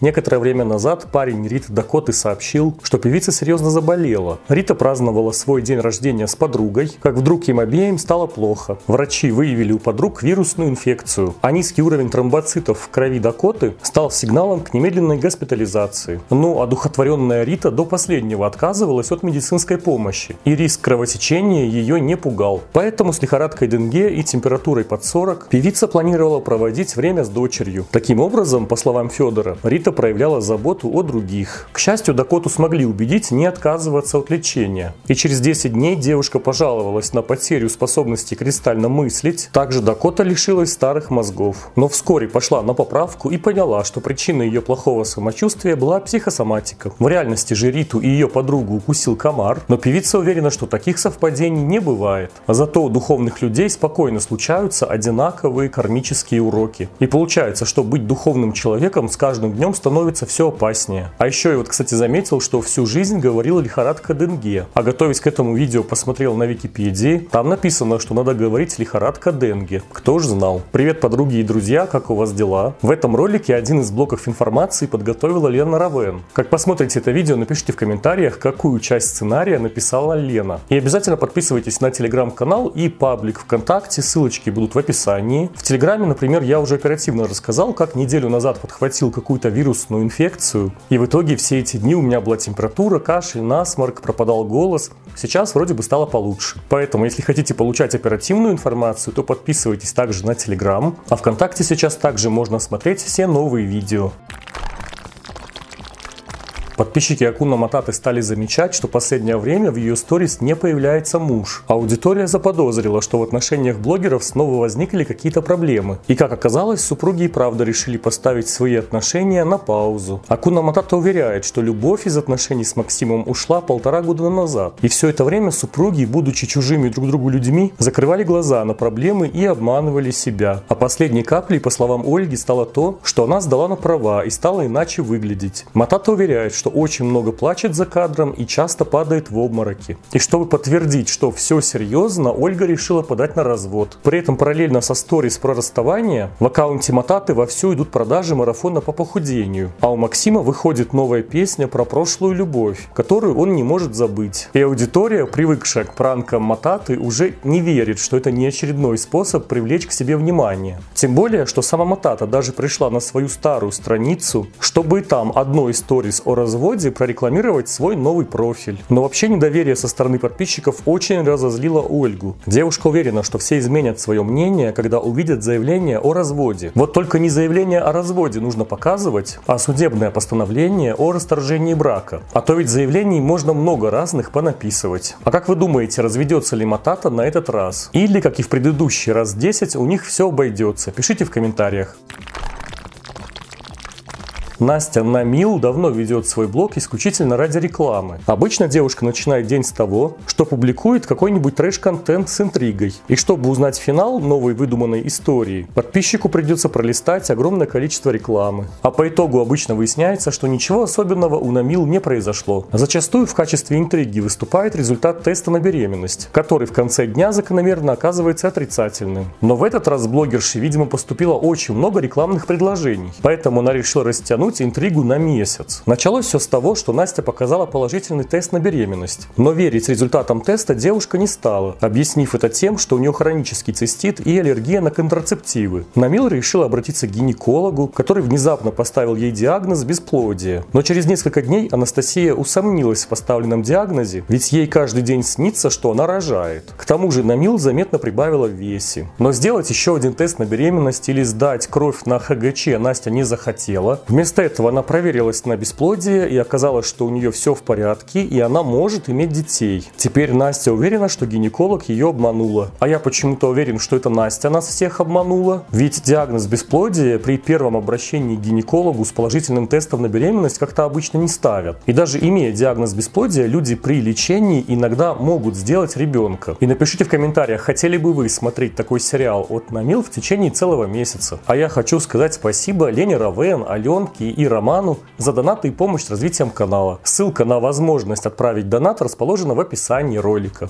Некоторое время назад парень Риты Дакоты сообщил, что певица серьезно заболела. Рита праздновала свой день рождения с подругой, как вдруг им обеим стало плохо. Врачи выявили у подруг вирусную инфекцию, а низкий уровень тромбоцитов в крови Дакоты стал сигналом к немедленной госпитализации. Ну, а духотворенная Рита до последнего отказывалась от медицинской помощи, и риск кровотечения ее не пугал. Поэтому с лихорадкой Денге и температурой под 40 певица планировала проводить время с дочерью. Таким образом, по словам Федора, Рита Рита проявляла заботу о других. К счастью, Дакоту смогли убедить не отказываться от лечения. И через 10 дней девушка пожаловалась на потерю способности кристально мыслить. Также Дакота лишилась старых мозгов. Но вскоре пошла на поправку и поняла, что причиной ее плохого самочувствия была психосоматика. В реальности же Риту и ее подругу укусил комар, но певица уверена, что таких совпадений не бывает. А зато у духовных людей спокойно случаются одинаковые кармические уроки. И получается, что быть духовным человеком с каждым днем становится все опаснее. А еще я вот, кстати, заметил, что всю жизнь говорил лихорадка Денге. А готовясь к этому видео, посмотрел на Википедии. Там написано, что надо говорить лихорадка Денге. Кто ж знал. Привет, подруги и друзья, как у вас дела? В этом ролике один из блоков информации подготовила Лена Равен. Как посмотрите это видео, напишите в комментариях, какую часть сценария написала Лена. И обязательно подписывайтесь на телеграм-канал и паблик ВКонтакте, ссылочки будут в описании. В телеграме, например, я уже оперативно рассказал, как неделю назад подхватил какую-то вирус вирусную инфекцию. И в итоге все эти дни у меня была температура, кашель, насморк, пропадал голос. Сейчас вроде бы стало получше. Поэтому, если хотите получать оперативную информацию, то подписывайтесь также на Telegram. А ВКонтакте сейчас также можно смотреть все новые видео. Подписчики Акуна Мататы стали замечать, что последнее время в ее сторис не появляется муж. Аудитория заподозрила, что в отношениях блогеров снова возникли какие-то проблемы. И как оказалось, супруги и правда решили поставить свои отношения на паузу. Акуна Матата уверяет, что любовь из отношений с Максимом ушла полтора года назад. И все это время супруги, будучи чужими друг другу людьми, закрывали глаза на проблемы и обманывали себя. А последней каплей, по словам Ольги, стало то, что она сдала на права и стала иначе выглядеть. Матата уверяет, что что очень много плачет за кадром и часто падает в обмороки. И чтобы подтвердить, что все серьезно, Ольга решила подать на развод. При этом параллельно со сторис про расставание в аккаунте Мататы вовсю идут продажи марафона по похудению. А у Максима выходит новая песня про прошлую любовь, которую он не может забыть. И аудитория, привыкшая к пранкам Мататы, уже не верит, что это не очередной способ привлечь к себе внимание. Тем более, что сама Матата даже пришла на свою старую страницу, чтобы там одной сторис о разводе разводе прорекламировать свой новый профиль. Но вообще недоверие со стороны подписчиков очень разозлило Ольгу. Девушка уверена, что все изменят свое мнение, когда увидят заявление о разводе. Вот только не заявление о разводе нужно показывать, а судебное постановление о расторжении брака. А то ведь заявлений можно много разных понаписывать. А как вы думаете, разведется ли Матата на этот раз? Или, как и в предыдущий раз 10, у них все обойдется? Пишите в комментариях. Настя Намил давно ведет свой блог исключительно ради рекламы. Обычно девушка начинает день с того, что публикует какой-нибудь трэш-контент с интригой. И чтобы узнать финал новой выдуманной истории, подписчику придется пролистать огромное количество рекламы. А по итогу обычно выясняется, что ничего особенного у Намил не произошло. Зачастую в качестве интриги выступает результат теста на беременность, который в конце дня закономерно оказывается отрицательным. Но в этот раз блогерши, видимо, поступило очень много рекламных предложений, поэтому она решила растянуть растянуть интригу на месяц. Началось все с того, что Настя показала положительный тест на беременность. Но верить результатам теста девушка не стала, объяснив это тем, что у нее хронический цистит и аллергия на контрацептивы. Намил решила обратиться к гинекологу, который внезапно поставил ей диагноз бесплодия. Но через несколько дней Анастасия усомнилась в поставленном диагнозе, ведь ей каждый день снится, что она рожает. К тому же Намил заметно прибавила в весе. Но сделать еще один тест на беременность или сдать кровь на ХГЧ Настя не захотела. Вместо Вместо этого она проверилась на бесплодие и оказалось, что у нее все в порядке и она может иметь детей. Теперь Настя уверена, что гинеколог ее обманула. А я почему-то уверен, что это Настя нас всех обманула. Ведь диагноз бесплодия при первом обращении к гинекологу с положительным тестом на беременность как-то обычно не ставят. И даже имея диагноз бесплодия, люди при лечении иногда могут сделать ребенка. И напишите в комментариях, хотели бы вы смотреть такой сериал от Намил в течение целого месяца. А я хочу сказать спасибо Лене Равен, Аленке и Роману за донаты и помощь с развитием канала. Ссылка на возможность отправить донат расположена в описании ролика.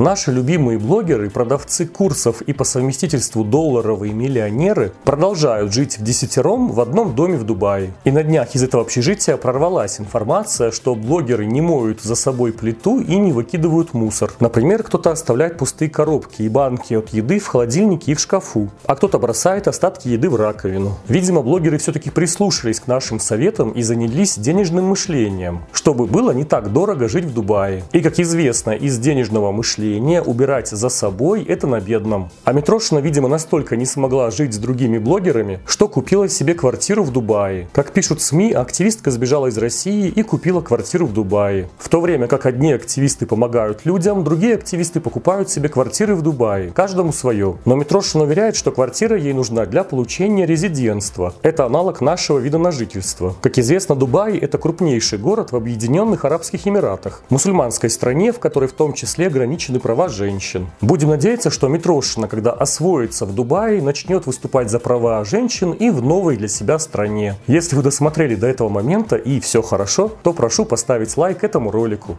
Наши любимые блогеры, продавцы курсов и по совместительству долларовые миллионеры продолжают жить в десятером в одном доме в Дубае. И на днях из этого общежития прорвалась информация, что блогеры не моют за собой плиту и не выкидывают мусор. Например, кто-то оставляет пустые коробки и банки от еды в холодильнике и в шкафу, а кто-то бросает остатки еды в раковину. Видимо, блогеры все-таки прислушались к нашим советам и занялись денежным мышлением, чтобы было не так дорого жить в Дубае. И, как известно, из денежного мышления убирать за собой – это на бедном. А Митрошина, видимо, настолько не смогла жить с другими блогерами, что купила себе квартиру в Дубае. Как пишут СМИ, активистка сбежала из России и купила квартиру в Дубае. В то время как одни активисты помогают людям, другие активисты покупают себе квартиры в Дубае. Каждому свое. Но Митрошин уверяет, что квартира ей нужна для получения резидентства. Это аналог нашего вида на жительство. Как известно, Дубай – это крупнейший город в Объединенных Арабских Эмиратах, мусульманской стране, в которой в том числе ограничены права женщин. Будем надеяться, что Митрошина, когда освоится в Дубае, начнет выступать за права женщин и в новой для себя стране. Если вы досмотрели до этого момента и все хорошо, то прошу поставить лайк этому ролику.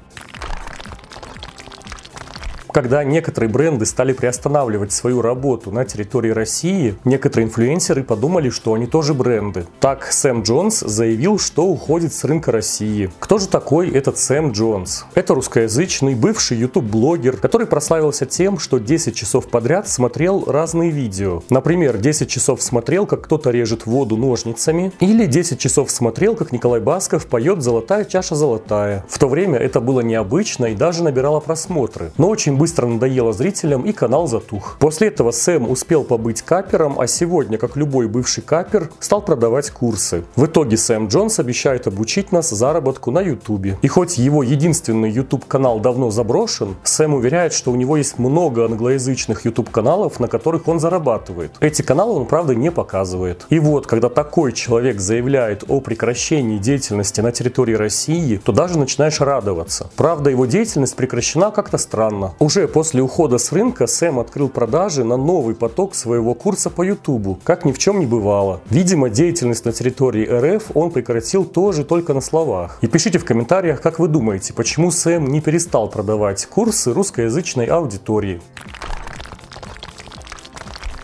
Когда некоторые бренды стали приостанавливать свою работу на территории России, некоторые инфлюенсеры подумали, что они тоже бренды. Так Сэм Джонс заявил, что уходит с рынка России. Кто же такой этот Сэм Джонс? Это русскоязычный бывший YouTube-блогер, который прославился тем, что 10 часов подряд смотрел разные видео. Например, 10 часов смотрел, как кто-то режет воду ножницами, или 10 часов смотрел, как Николай Басков поет «Золотая чаша золотая». В то время это было необычно и даже набирало просмотры. Но очень быстро надоело зрителям и канал затух. После этого Сэм успел побыть капером, а сегодня, как любой бывший капер, стал продавать курсы. В итоге Сэм Джонс обещает обучить нас заработку на ютубе. И хоть его единственный YouTube канал давно заброшен, Сэм уверяет, что у него есть много англоязычных YouTube каналов, на которых он зарабатывает. Эти каналы он, правда, не показывает. И вот, когда такой человек заявляет о прекращении деятельности на территории России, то даже начинаешь радоваться. Правда, его деятельность прекращена как-то странно. Уже после ухода с рынка Сэм открыл продажи на новый поток своего курса по Ютубу, как ни в чем не бывало. Видимо, деятельность на территории РФ он прекратил тоже только на словах. И пишите в комментариях, как вы думаете, почему Сэм не перестал продавать курсы русскоязычной аудитории.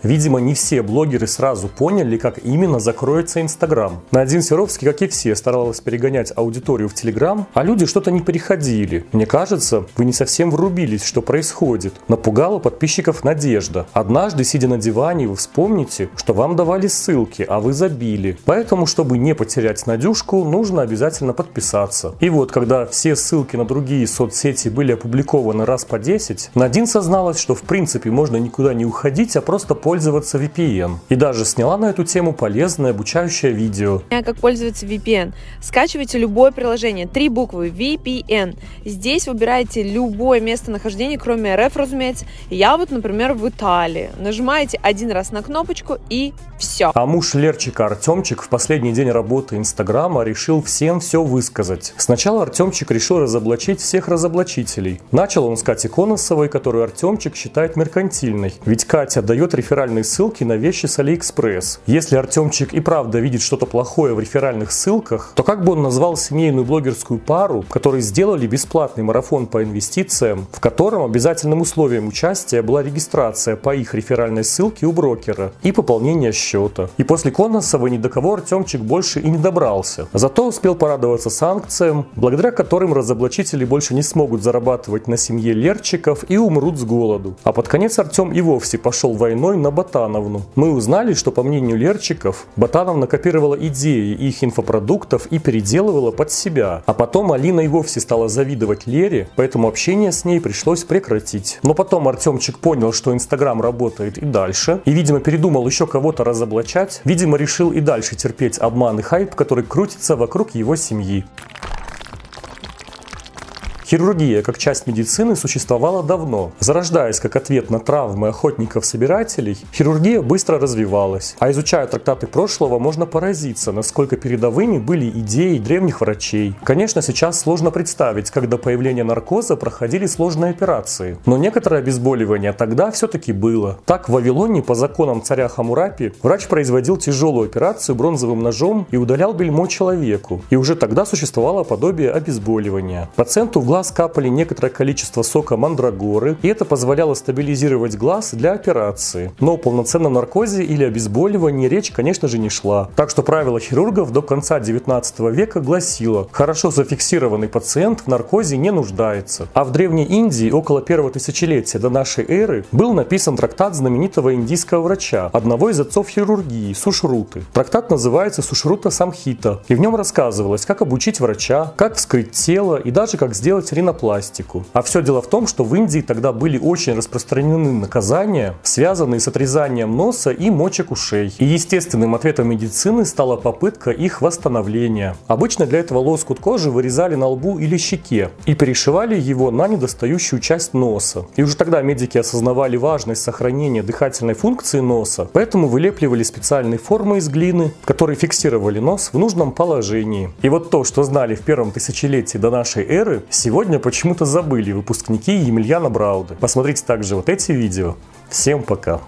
Видимо, не все блогеры сразу поняли, как именно закроется Инстаграм. Надин Серовский, как и все, старалась перегонять аудиторию в Телеграм, а люди что-то не переходили. Мне кажется, вы не совсем врубились, что происходит. Напугала подписчиков надежда. Однажды, сидя на диване, вы вспомните, что вам давали ссылки, а вы забили. Поэтому, чтобы не потерять Надюшку, нужно обязательно подписаться. И вот, когда все ссылки на другие соцсети были опубликованы раз по 10, Надин созналась, что в принципе можно никуда не уходить, а просто пользоваться VPN. И даже сняла на эту тему полезное обучающее видео. Как пользоваться VPN? Скачивайте любое приложение, три буквы VPN. Здесь выбираете любое местонахождение, кроме РФ, разумеется. Я вот, например, в Италии. Нажимаете один раз на кнопочку и все. А муж Лерчика Артемчик в последний день работы Инстаграма решил всем все высказать. Сначала Артемчик решил разоблачить всех разоблачителей. Начал он с Кати Конасовой, которую Артемчик считает меркантильной. Ведь Катя дает реферальные ссылки на вещи с Алиэкспресс. Если Артемчик и правда видит что-то плохое в реферальных ссылках, то как бы он назвал семейную блогерскую пару, которые сделали бесплатный марафон по инвестициям, в котором обязательным условием участия была регистрация по их реферальной ссылке у брокера и пополнение счета. И после Коносова ни до кого Артемчик больше и не добрался. Зато успел порадоваться санкциям, благодаря которым разоблачители больше не смогут зарабатывать на семье Лерчиков и умрут с голоду. А под конец Артем и вовсе пошел войной на Ботановну. Мы узнали, что по мнению Лерчиков, Ботановна копировала идеи их инфопродуктов и переделывала под себя. А потом Алина и вовсе стала завидовать Лере, поэтому общение с ней пришлось прекратить. Но потом Артемчик понял, что Инстаграм работает и дальше, и, видимо, передумал еще кого-то разоблачать, видимо, решил и дальше терпеть обман и хайп, который крутится вокруг его семьи. Хирургия как часть медицины существовала давно. Зарождаясь как ответ на травмы охотников-собирателей, хирургия быстро развивалась. А изучая трактаты прошлого, можно поразиться, насколько передовыми были идеи древних врачей. Конечно, сейчас сложно представить, как до появления наркоза проходили сложные операции. Но некоторое обезболивание тогда все-таки было. Так в Вавилоне по законам царя Хамурапи врач производил тяжелую операцию бронзовым ножом и удалял бельмо человеку. И уже тогда существовало подобие обезболивания. Пациенту в глаз глаз капали некоторое количество сока мандрагоры, и это позволяло стабилизировать глаз для операции. Но о полноценном наркозе или обезболивании речь, конечно же, не шла. Так что правило хирургов до конца 19 века гласило, хорошо зафиксированный пациент в наркозе не нуждается. А в Древней Индии около первого тысячелетия до нашей эры был написан трактат знаменитого индийского врача, одного из отцов хирургии, Сушруты. Трактат называется Сушрута Самхита, и в нем рассказывалось, как обучить врача, как вскрыть тело и даже как сделать ринопластику. А все дело в том, что в Индии тогда были очень распространены наказания, связанные с отрезанием носа и мочек ушей. И естественным ответом медицины стала попытка их восстановления. Обычно для этого лоскут кожи вырезали на лбу или щеке и перешивали его на недостающую часть носа. И уже тогда медики осознавали важность сохранения дыхательной функции носа, поэтому вылепливали специальные формы из глины, которые фиксировали нос в нужном положении. И вот то, что знали в первом тысячелетии до нашей эры, сегодня почему-то забыли выпускники Емельяна Брауды. Посмотрите также вот эти видео. Всем пока!